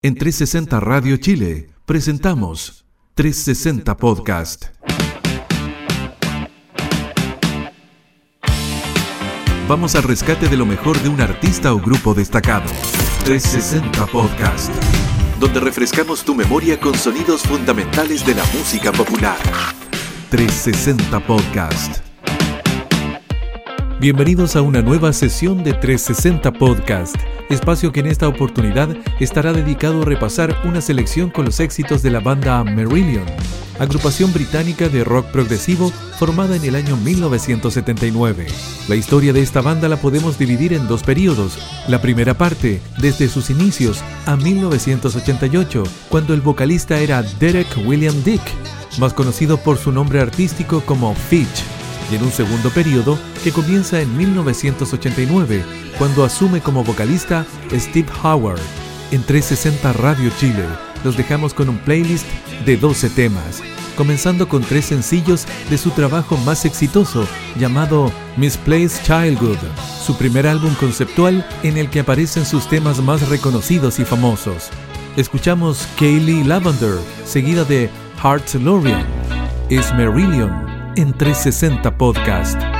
En 360 Radio Chile presentamos 360 Podcast. Vamos al rescate de lo mejor de un artista o grupo destacado. 360 Podcast. Donde refrescamos tu memoria con sonidos fundamentales de la música popular. 360 Podcast. Bienvenidos a una nueva sesión de 360 Podcast, espacio que en esta oportunidad estará dedicado a repasar una selección con los éxitos de la banda Marillion, agrupación británica de rock progresivo formada en el año 1979. La historia de esta banda la podemos dividir en dos periodos. La primera parte, desde sus inicios a 1988, cuando el vocalista era Derek William Dick, más conocido por su nombre artístico como Fitch y en un segundo periodo que comienza en 1989, cuando asume como vocalista Steve Howard. En 360 Radio Chile los dejamos con un playlist de 12 temas, comenzando con tres sencillos de su trabajo más exitoso, llamado Misplaced Childhood, su primer álbum conceptual en el que aparecen sus temas más reconocidos y famosos. Escuchamos Kaylee Lavender, seguida de Hearts Lorian, Es Marillion, en 360 Podcast.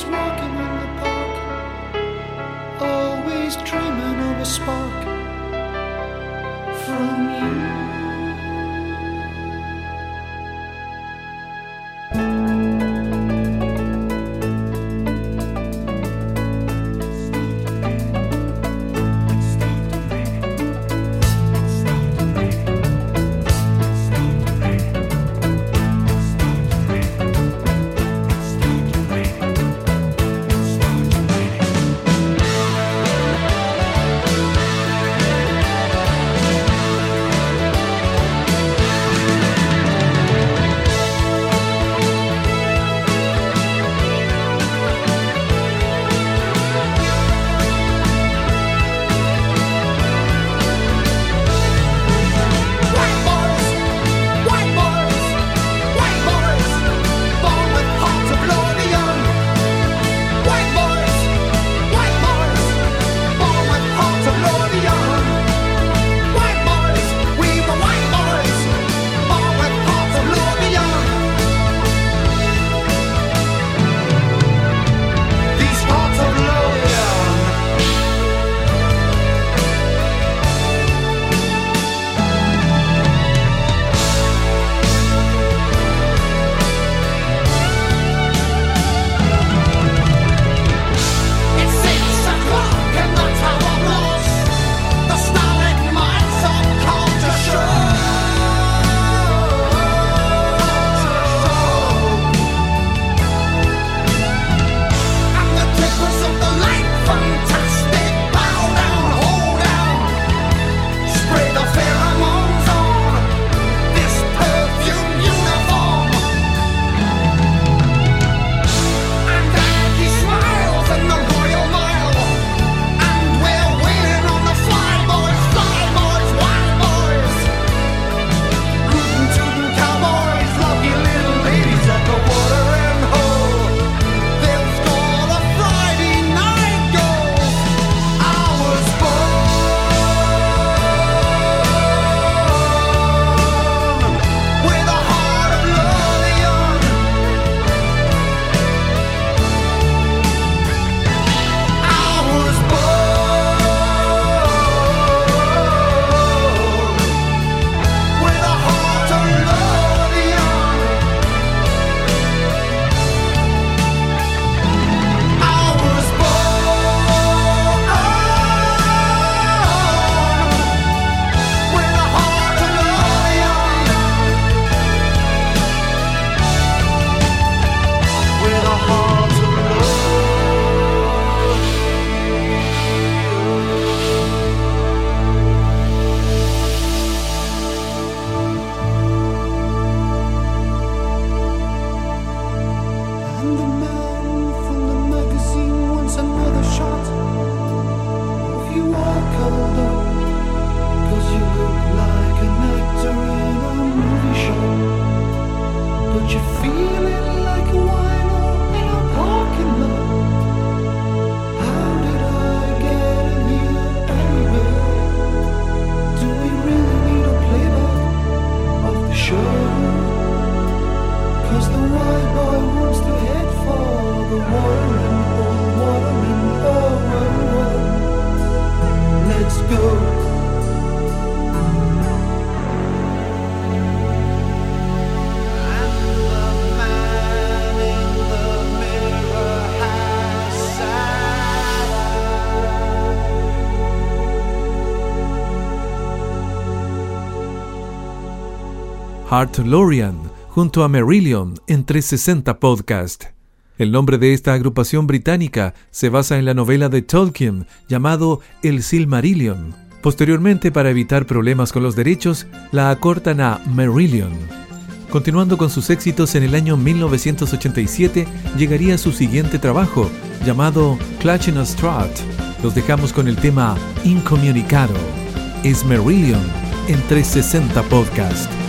always walking in the park, always dreaming of a spark from Art Lorian junto a Merillion en 360 Podcast. El nombre de esta agrupación británica se basa en la novela de Tolkien llamado El Silmarillion. Posteriormente, para evitar problemas con los derechos, la acortan a Merillion. Continuando con sus éxitos en el año 1987, llegaría su siguiente trabajo, llamado Clutching a Strut. Los dejamos con el tema Incomunicado. Es Merillion en 360 Podcast.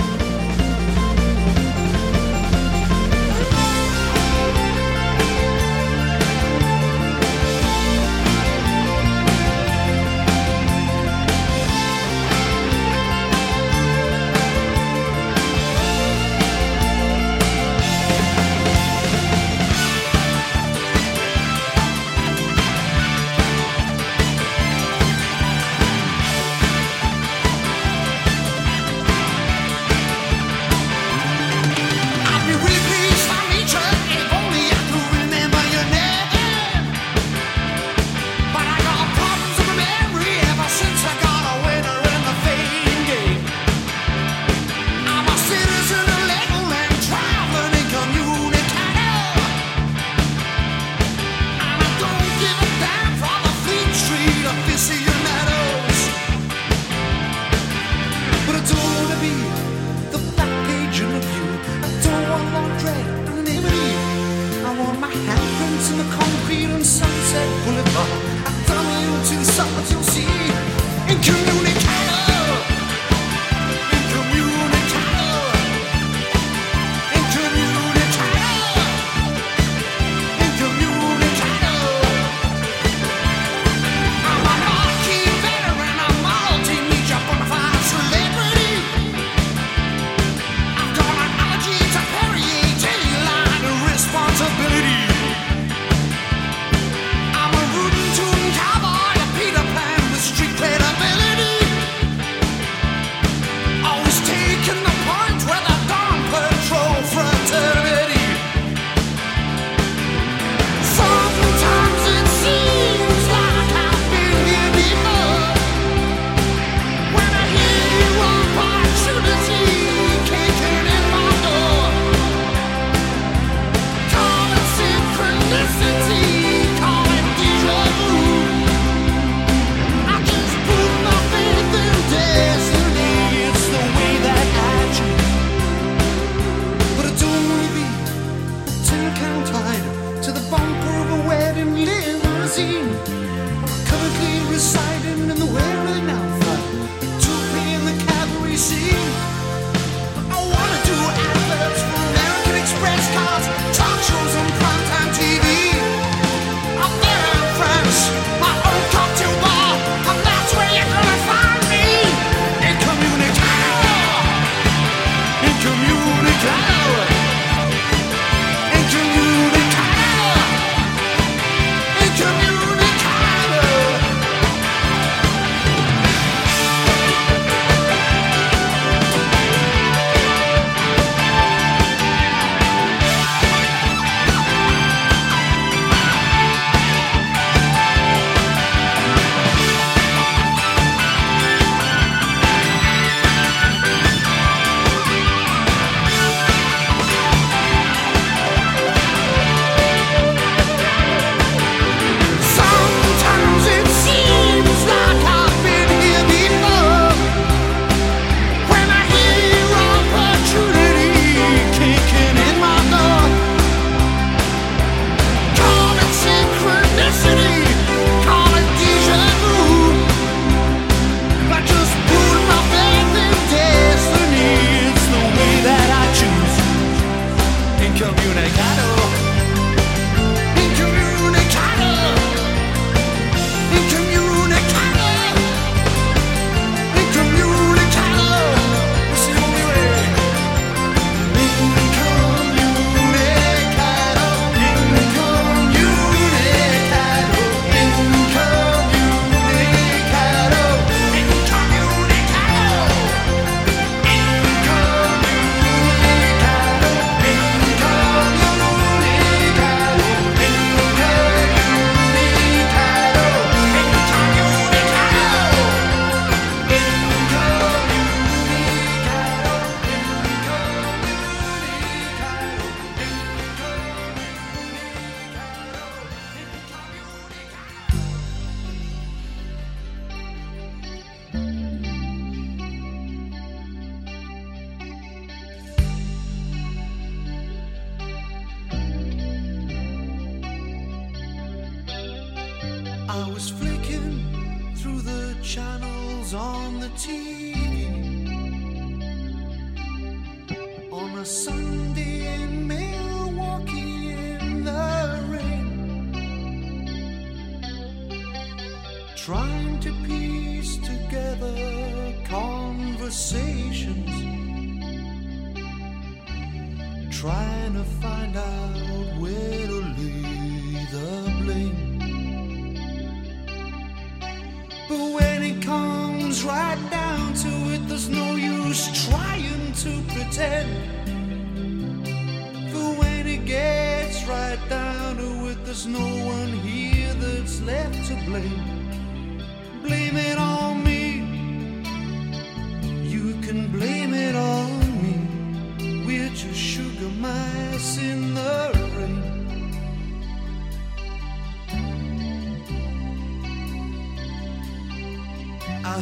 confined to the bunker of a wedding limousine. Currently residing in the wearing alpha, to be in the cavalry scene. I wanna do adverts for American Express cars, talk shows, and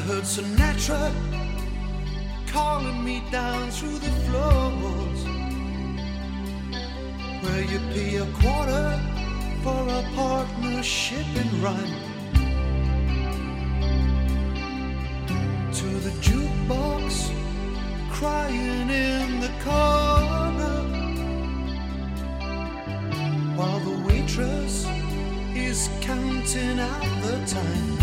heard Sinatra calling me down through the floors. Where you pay a quarter for a partnership and run to the jukebox, crying in the corner while the waitress is counting out the time.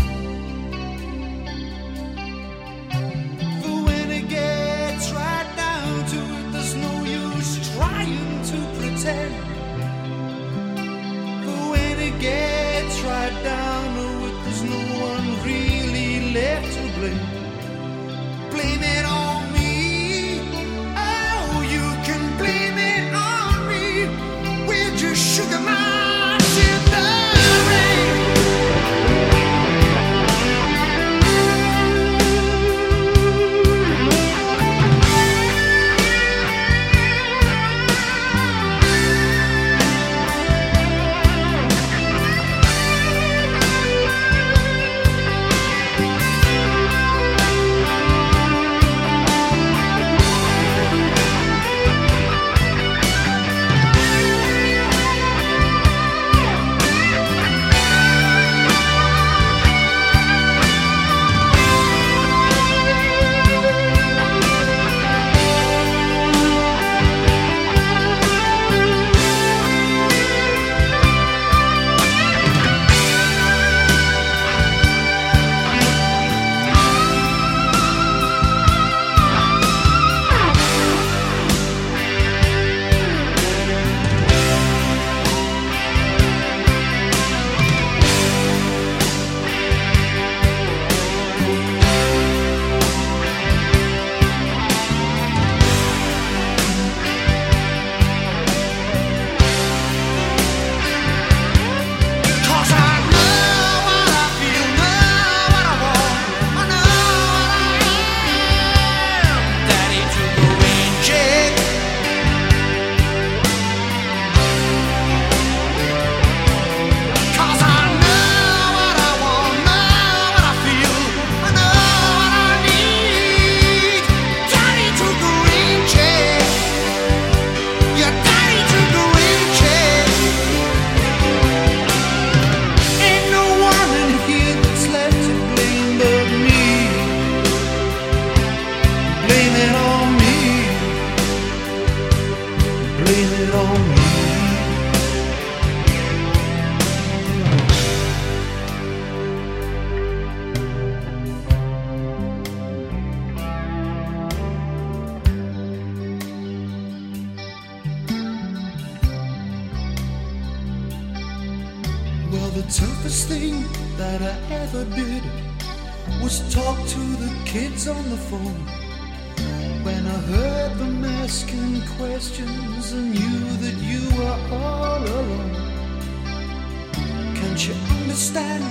understand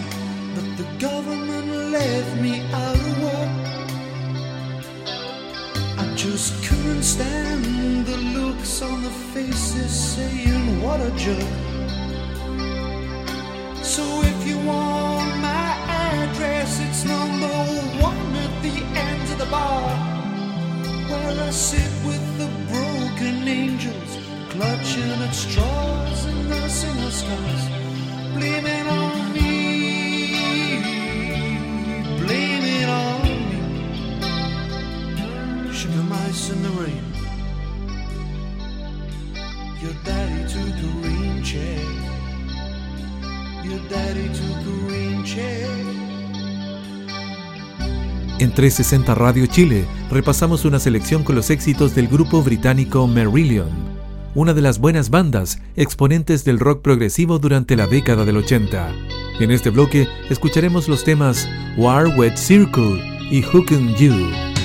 but the government left me out of work. I just couldn't stand the looks on the faces saying, What a jerk. So if you want my address, it's number one at the end of the bar where I sit with the broken angels clutching at straws and nursing her scars blaming on in En 360 Radio Chile repasamos una selección con los éxitos del grupo británico Merillion, una de las buenas bandas exponentes del rock progresivo durante la década del 80. En este bloque escucharemos los temas War Wet Circle y Hookin' You.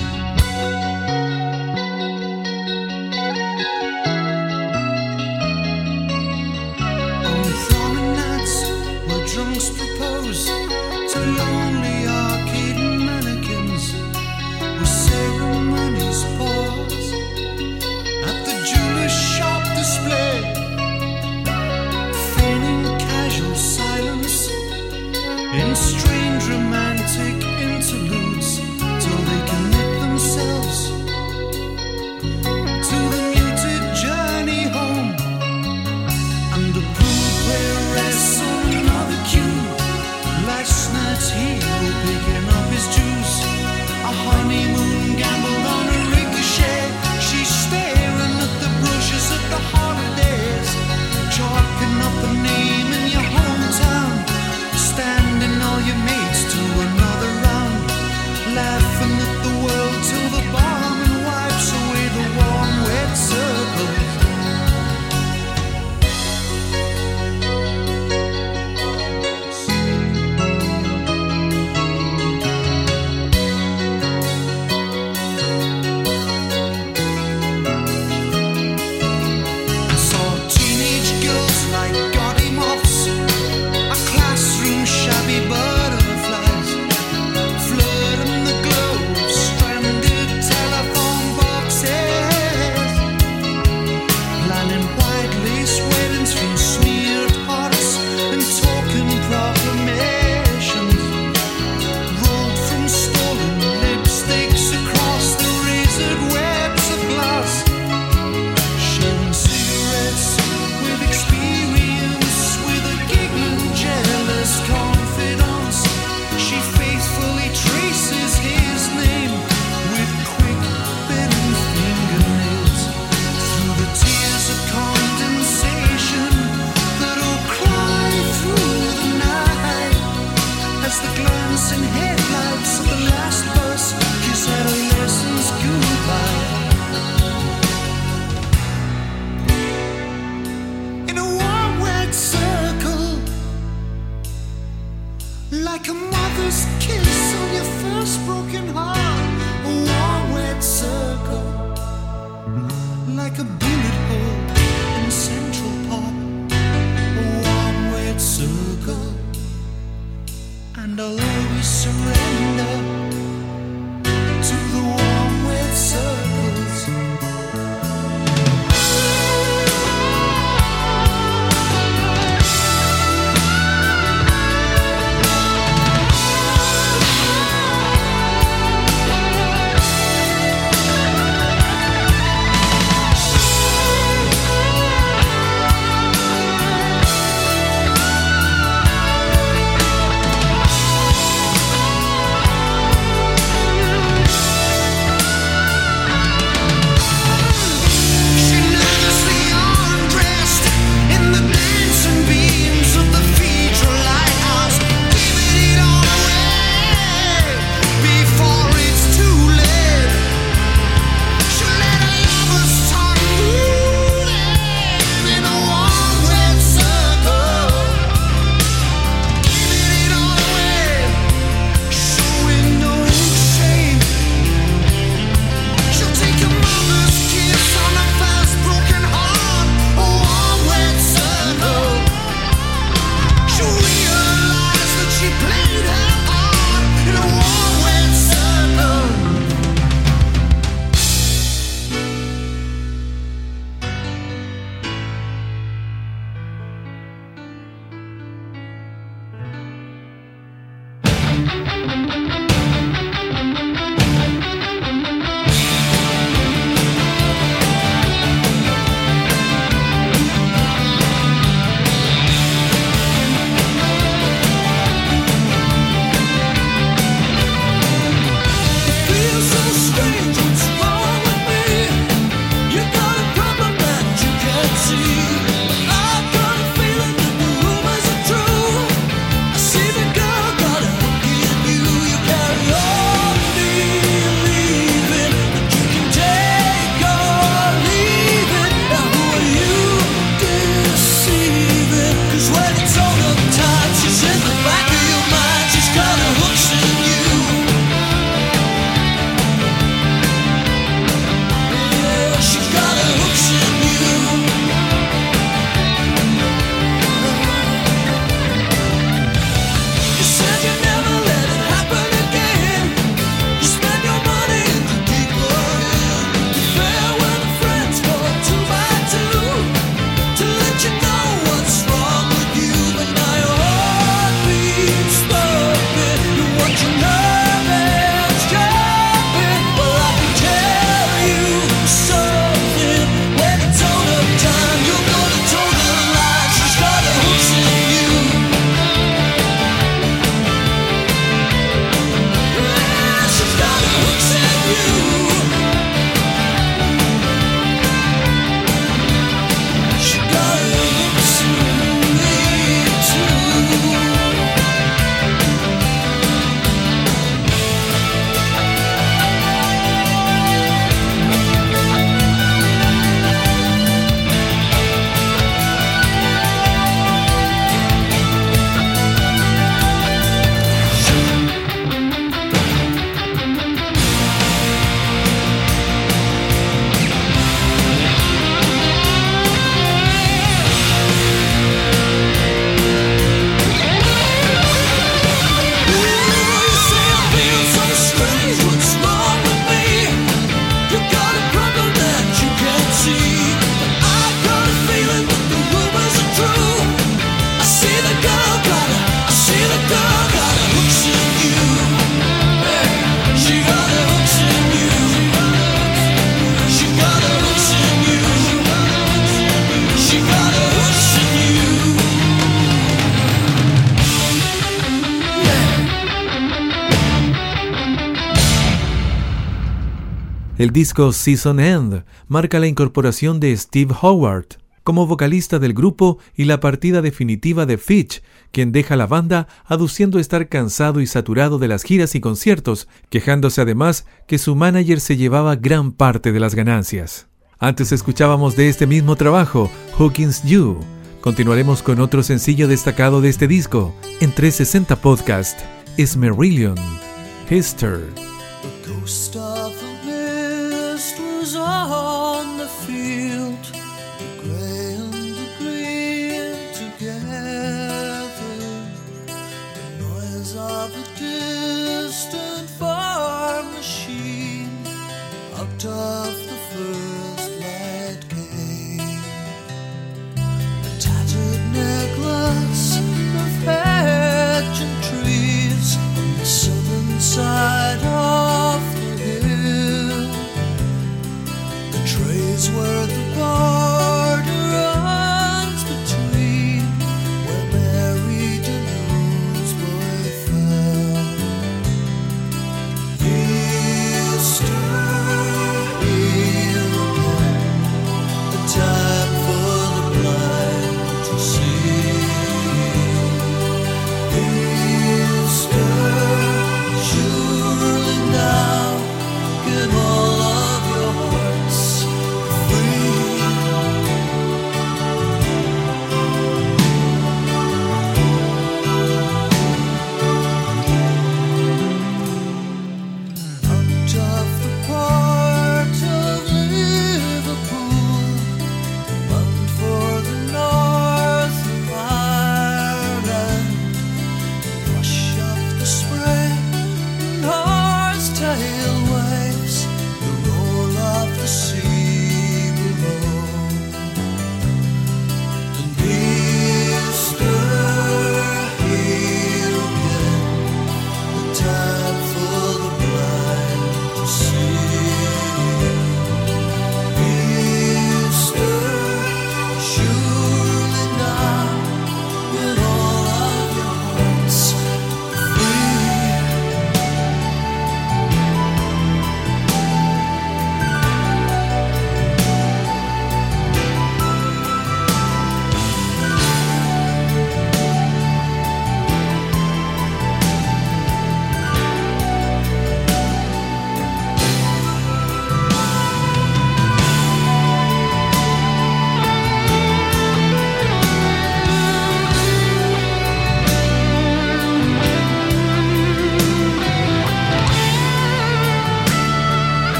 El disco Season End marca la incorporación de Steve Howard como vocalista del grupo y la partida definitiva de Fitch, quien deja la banda aduciendo estar cansado y saturado de las giras y conciertos, quejándose además que su manager se llevaba gran parte de las ganancias. Antes escuchábamos de este mismo trabajo, Hawkins You. Continuaremos con otro sencillo destacado de este disco, en 360 Podcast, Esmerillion, Hister.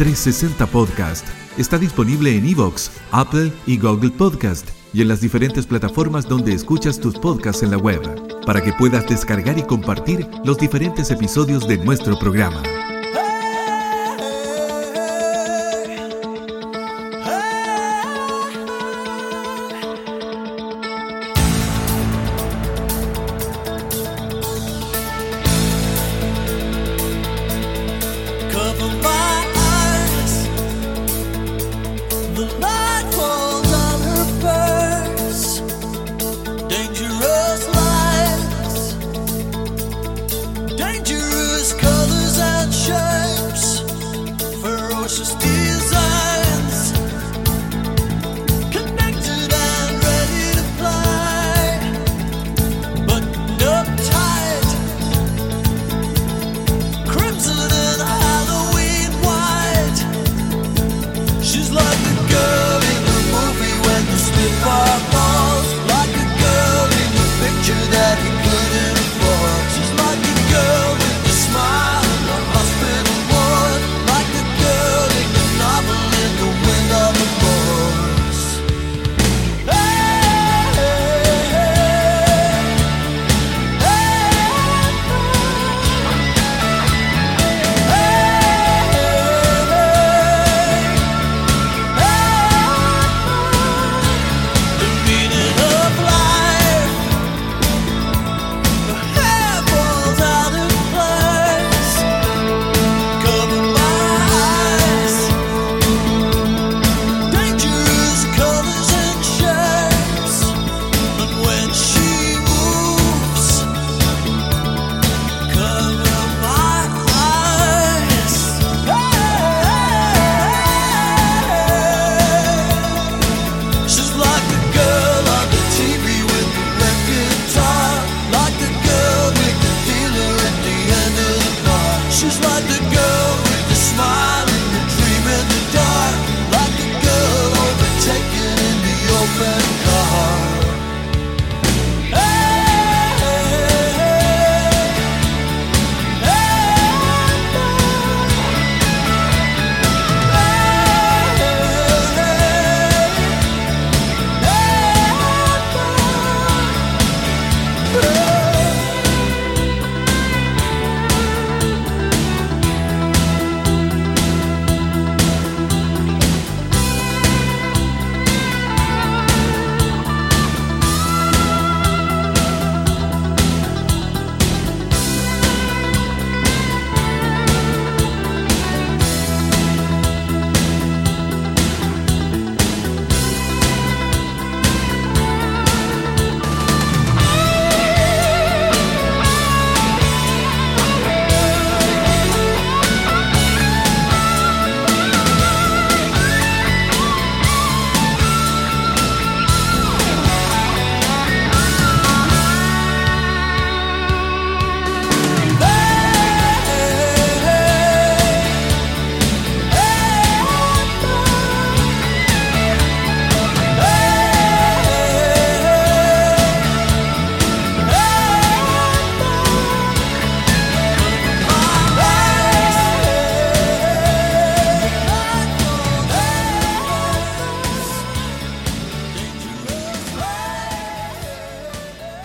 360 Podcast. Está disponible en Evox, Apple y Google Podcast y en las diferentes plataformas donde escuchas tus podcasts en la web, para que puedas descargar y compartir los diferentes episodios de nuestro programa.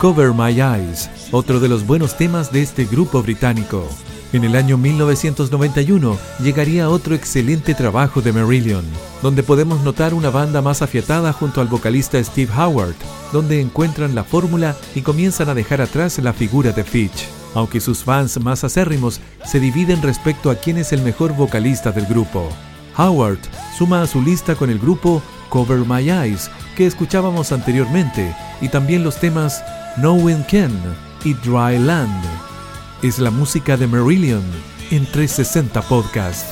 Cover My Eyes, otro de los buenos temas de este grupo británico. En el año 1991 llegaría otro excelente trabajo de Marillion, donde podemos notar una banda más afiatada junto al vocalista Steve Howard, donde encuentran la fórmula y comienzan a dejar atrás la figura de Fitch, aunque sus fans más acérrimos se dividen respecto a quién es el mejor vocalista del grupo. Howard suma a su lista con el grupo Cover My Eyes, que escuchábamos anteriormente, y también los temas Knowing Ken y Dry Land. Es la música de Marillion en 360 Podcast.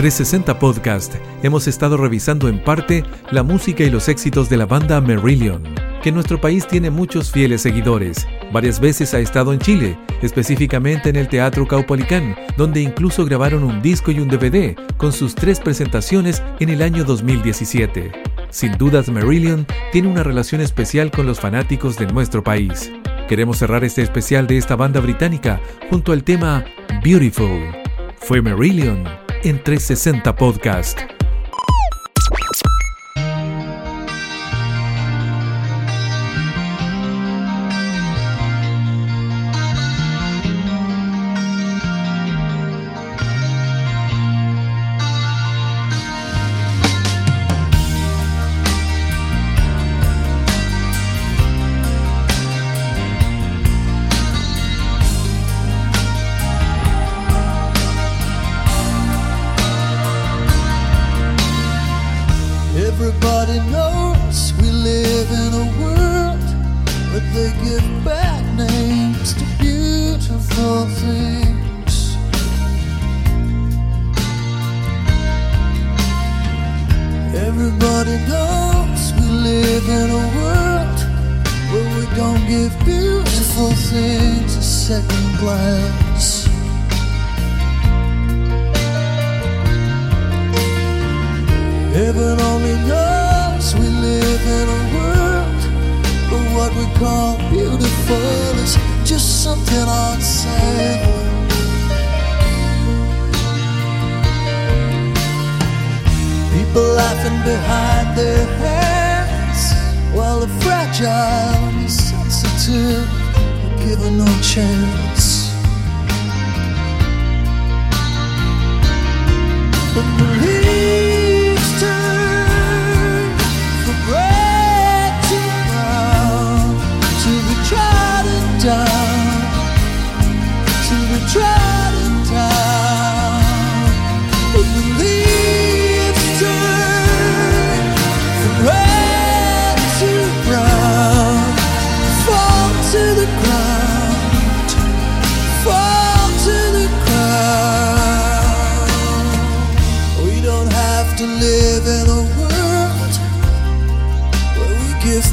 360 Podcast hemos estado revisando en parte la música y los éxitos de la banda Marillion, que en nuestro país tiene muchos fieles seguidores. Varias veces ha estado en Chile, específicamente en el Teatro Caupolicán, donde incluso grabaron un disco y un DVD con sus tres presentaciones en el año 2017. Sin dudas, Marillion tiene una relación especial con los fanáticos de nuestro país. Queremos cerrar este especial de esta banda británica junto al tema Beautiful. Fue Marillion en 360 Podcast.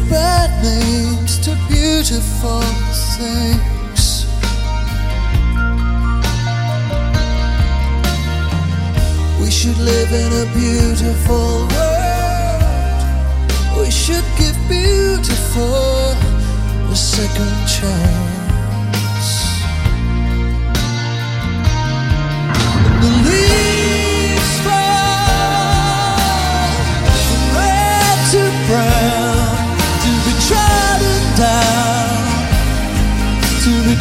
Bad names to beautiful things. We should live in a beautiful world. We should give beautiful a second chance.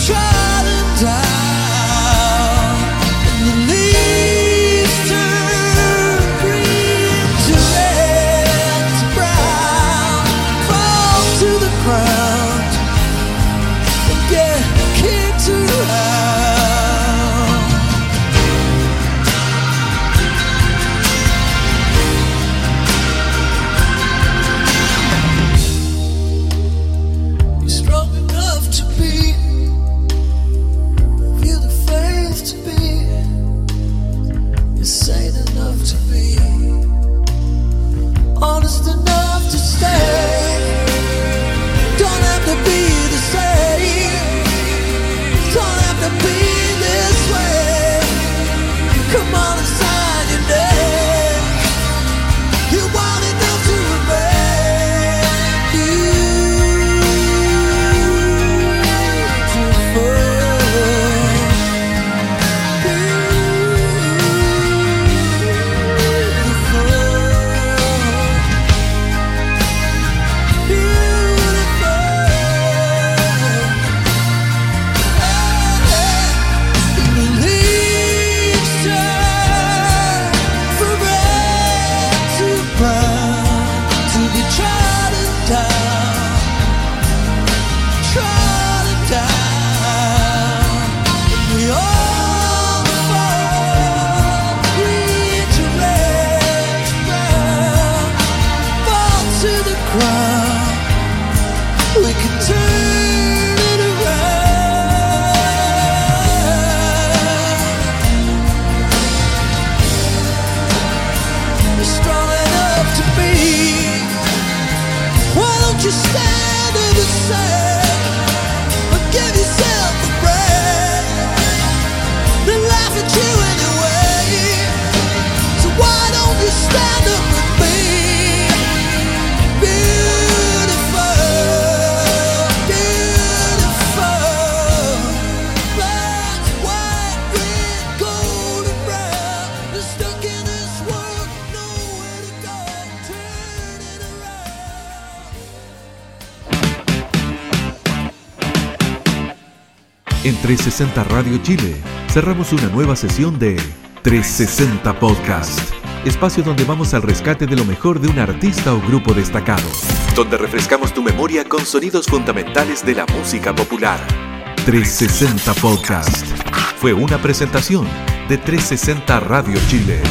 try. 360 Radio Chile cerramos una nueva sesión de 360 Podcast, espacio donde vamos al rescate de lo mejor de un artista o grupo destacado, donde refrescamos tu memoria con sonidos fundamentales de la música popular. 360 Podcast fue una presentación de 360 Radio Chile.